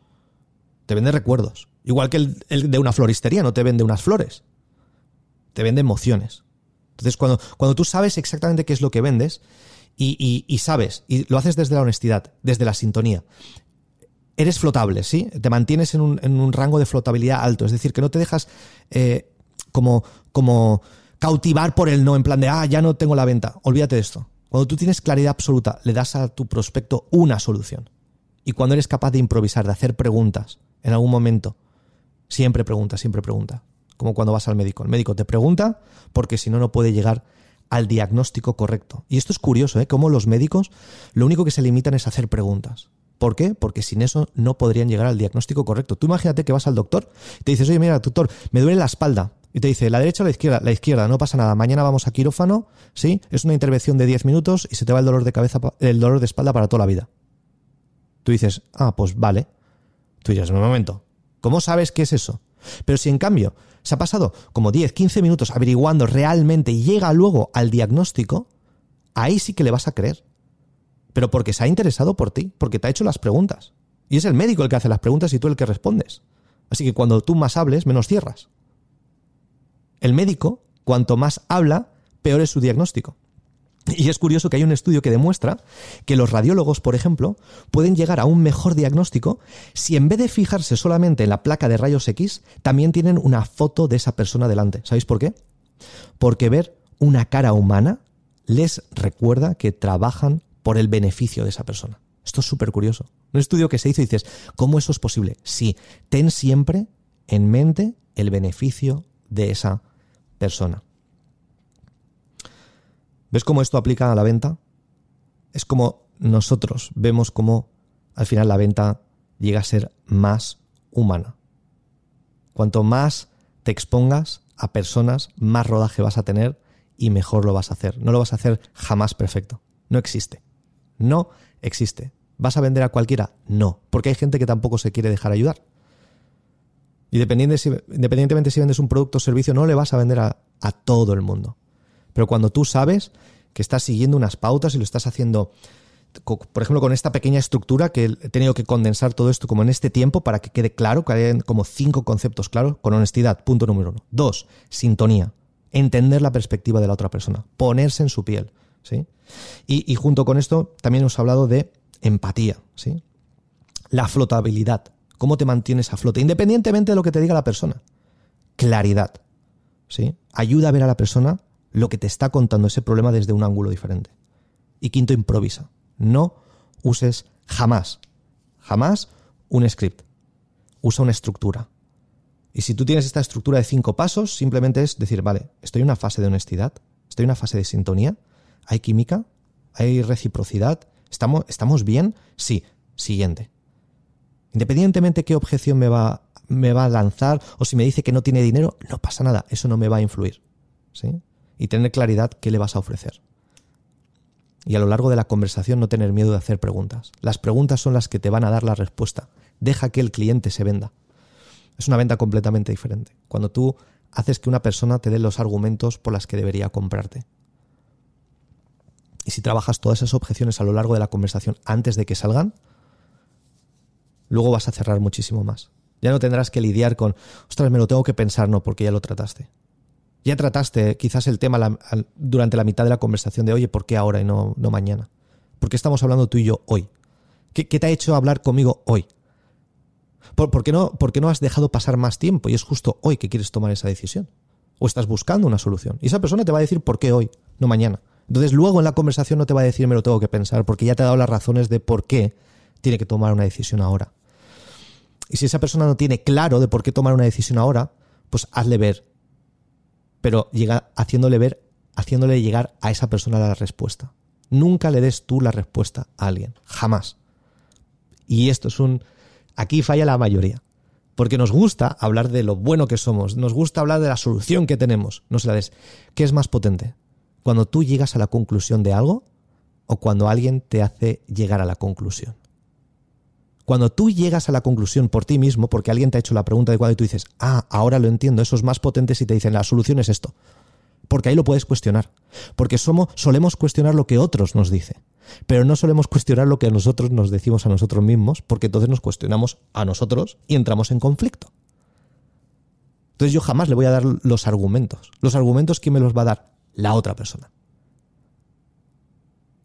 Te vende recuerdos. Igual que el, de una floristería, no te vende unas flores. Te vende emociones. Entonces, cuando, cuando tú sabes exactamente qué es lo que vendes y, sabes, y lo haces desde la honestidad, desde la sintonía, eres flotable, ¿sí? Te mantienes en un, rango de flotabilidad alto. Es decir, que no te dejas eh, como, como cautivar por el no, en plan de, ah, ya no tengo la venta. Olvídate de esto. Cuando tú tienes claridad absoluta, le das a tu prospecto una solución. Y cuando eres capaz de improvisar, de hacer preguntas en algún momento, siempre pregunta, siempre pregunta. Como cuando vas al médico. El médico te pregunta porque si no, no puede llegar al diagnóstico correcto. Y esto es curioso, ¿eh? Como los médicos lo único que se limitan es hacer preguntas. ¿Por qué? Porque sin eso no podrían llegar al diagnóstico correcto. Tú imagínate que vas al doctor y te dices, oye, mira, doctor, me duele la espalda y te dice la derecha o la izquierda, la izquierda, no pasa nada, mañana vamos a quirófano, ¿sí? Es una intervención de 10 minutos y se te va el dolor de cabeza, el dolor de espalda para toda la vida. Tú dices, ah, pues vale. Tú dices, un momento, ¿cómo sabes qué es eso? Pero si en cambio se ha pasado como 10, 15 minutos averiguando realmente y llega luego al diagnóstico, ahí sí que le vas a creer. Pero porque se ha interesado por ti, porque te ha hecho las preguntas. Y es el médico el que hace las preguntas y tú el que respondes. Así que cuando tú más hables, menos cierras. El médico, cuanto más habla, peor es su diagnóstico. Y es curioso que hay un estudio que demuestra que los radiólogos, por ejemplo, pueden llegar a un mejor diagnóstico si en vez de fijarse solamente en la placa de rayos X, también tienen una foto de esa persona delante. ¿Sabéis por qué? Porque ver una cara humana les recuerda que trabajan por el beneficio de esa persona. Esto es súper curioso. Un estudio que se hizo y dices, ¿cómo eso es posible? Sí, ten siempre en mente el beneficio de esa persona. ¿Ves cómo esto aplica a la venta? Es como nosotros vemos cómo al final la venta llega a ser más humana. Cuanto más te expongas a personas, más rodaje vas a tener y mejor lo vas a hacer. No lo vas a hacer jamás perfecto. No existe. No existe. ¿Vas a vender a cualquiera? No, porque hay gente que tampoco se quiere dejar ayudar. Independientemente si vendes un producto o servicio, no le vas a vender a, todo el mundo. Pero cuando tú sabes que estás siguiendo unas pautas y lo estás haciendo, por ejemplo, con esta pequeña estructura que he tenido que condensar todo esto como en este tiempo para que quede claro, que haya como cinco conceptos claros, con honestidad, punto número uno. Dos, sintonía. Entender la perspectiva de la otra persona, ponerse en su piel. ¿sí? Y, y junto con esto también hemos hablado de empatía, ¿sí? la flotabilidad. ¿Cómo te mantienes a flote? Independientemente de lo que te diga la persona. Claridad. ¿sí? Ayuda a ver a la persona lo que te está contando ese problema desde un ángulo diferente. Y quinto, improvisa. No uses jamás, jamás un script. usa una estructura. Y si tú tienes esta estructura de cinco pasos, simplemente es decir, vale, estoy en una fase de honestidad, estoy en una fase de sintonía, hay química, hay reciprocidad, ¿estamos, ¿estamos bien? Sí, siguiente. Independientemente qué objeción me va, me va a lanzar o si me dice que no tiene dinero, no pasa nada, eso no me va a influir. ¿sí? Y tener claridad qué le vas a ofrecer. Y a lo largo de la conversación no tener miedo de hacer preguntas. Las preguntas son las que te van a dar la respuesta. Deja que el cliente se venda. Es una venta completamente diferente. Cuando tú haces que una persona te dé los argumentos por las que debería comprarte. Y si trabajas todas esas objeciones a lo largo de la conversación antes de que salgan, luego vas a cerrar muchísimo más. Ya no tendrás que lidiar con, ostras, me lo tengo que pensar, no, porque ya lo trataste. Ya trataste quizás el tema durante la mitad de la conversación de, oye, ¿por qué ahora y no, no mañana? ¿Por qué estamos hablando tú y yo hoy? ¿Qué, te ha hecho hablar conmigo hoy? ¿Por, qué no, ¿Por qué no has dejado pasar más tiempo y es justo hoy que quieres tomar esa decisión? ¿O estás buscando una solución? Y esa persona te va a decir por qué hoy, no mañana. Entonces luego en la conversación no te va a decir me lo tengo que pensar porque ya te ha dado las razones de por qué tiene que tomar una decisión ahora. Y si esa persona no tiene claro de por qué tomar una decisión ahora, pues hazle ver. Pero llega haciéndole ver, haciéndole llegar a esa persona la respuesta. Nunca le des tú la respuesta a alguien. Jamás. Y esto es un... Aquí falla la mayoría. Porque nos gusta hablar de lo bueno que somos, nos gusta hablar de la solución que tenemos. No se la des. ¿Qué es más potente? Cuando tú llegas a la conclusión de algo o cuando alguien te hace llegar a la conclusión. Cuando tú llegas a la conclusión por ti mismo, porque alguien te ha hecho la pregunta de cuándo y tú dices, ah, ahora lo entiendo, eso es más potente si te dicen, la solución es esto. Porque ahí lo puedes cuestionar. Porque somos, solemos cuestionar lo que otros nos dicen. Pero no solemos cuestionar lo que nosotros nos decimos a nosotros mismos, porque entonces nos cuestionamos a nosotros y entramos en conflicto. Entonces yo jamás le voy a dar los argumentos. Los argumentos, ¿quién me los va a dar? La otra persona.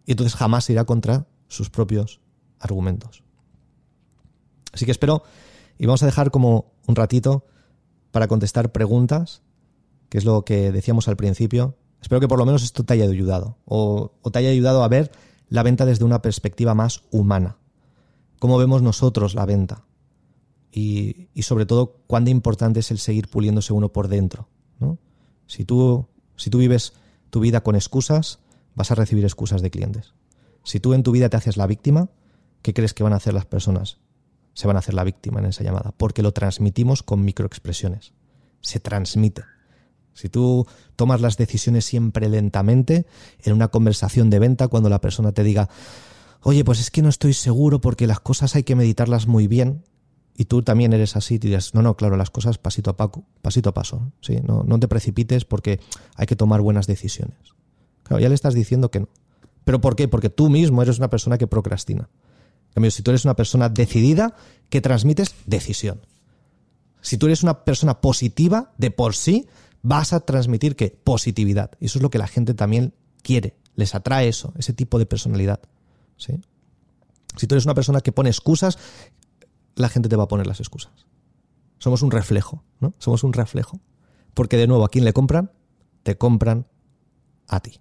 Y entonces jamás irá contra sus propios argumentos. Así que espero, y vamos a dejar como un ratito para contestar preguntas, que es lo que decíamos al principio. Espero que por lo menos esto te haya ayudado, o, te haya ayudado a ver la venta desde una perspectiva más humana. Cómo vemos nosotros la venta. Y, sobre todo, cuán importante es el seguir puliéndose uno por dentro. Si, tú, si tú vives tu vida con excusas, vas a recibir excusas de clientes. Si tú en tu vida te haces la víctima, ¿qué crees que van a hacer las personas? Se van a hacer la víctima en esa llamada, porque lo transmitimos con microexpresiones. Se transmite. Si tú tomas las decisiones siempre lentamente, en una conversación de venta, cuando la persona te diga, oye, pues es que no estoy seguro porque las cosas hay que meditarlas muy bien, y tú también eres así, te dices, no, no, claro, las cosas pasito a, paso, pasito a paso, ¿sí? no, no te precipites porque hay que tomar buenas decisiones. Claro, ya le estás diciendo que no. ¿Pero por qué? Porque tú mismo eres una persona que procrastina. En cambio, si tú eres una persona decidida, que transmites decisión. Si tú eres una persona positiva, de por sí, vas a transmitir que positividad. Y eso es lo que la gente también quiere. Les atrae eso, ese tipo de personalidad. ¿sí? Si tú eres una persona que pone excusas, la gente te va a poner las excusas. Somos un reflejo, ¿no? Somos un reflejo. Porque de nuevo, ¿a quién le compran? Te compran a ti.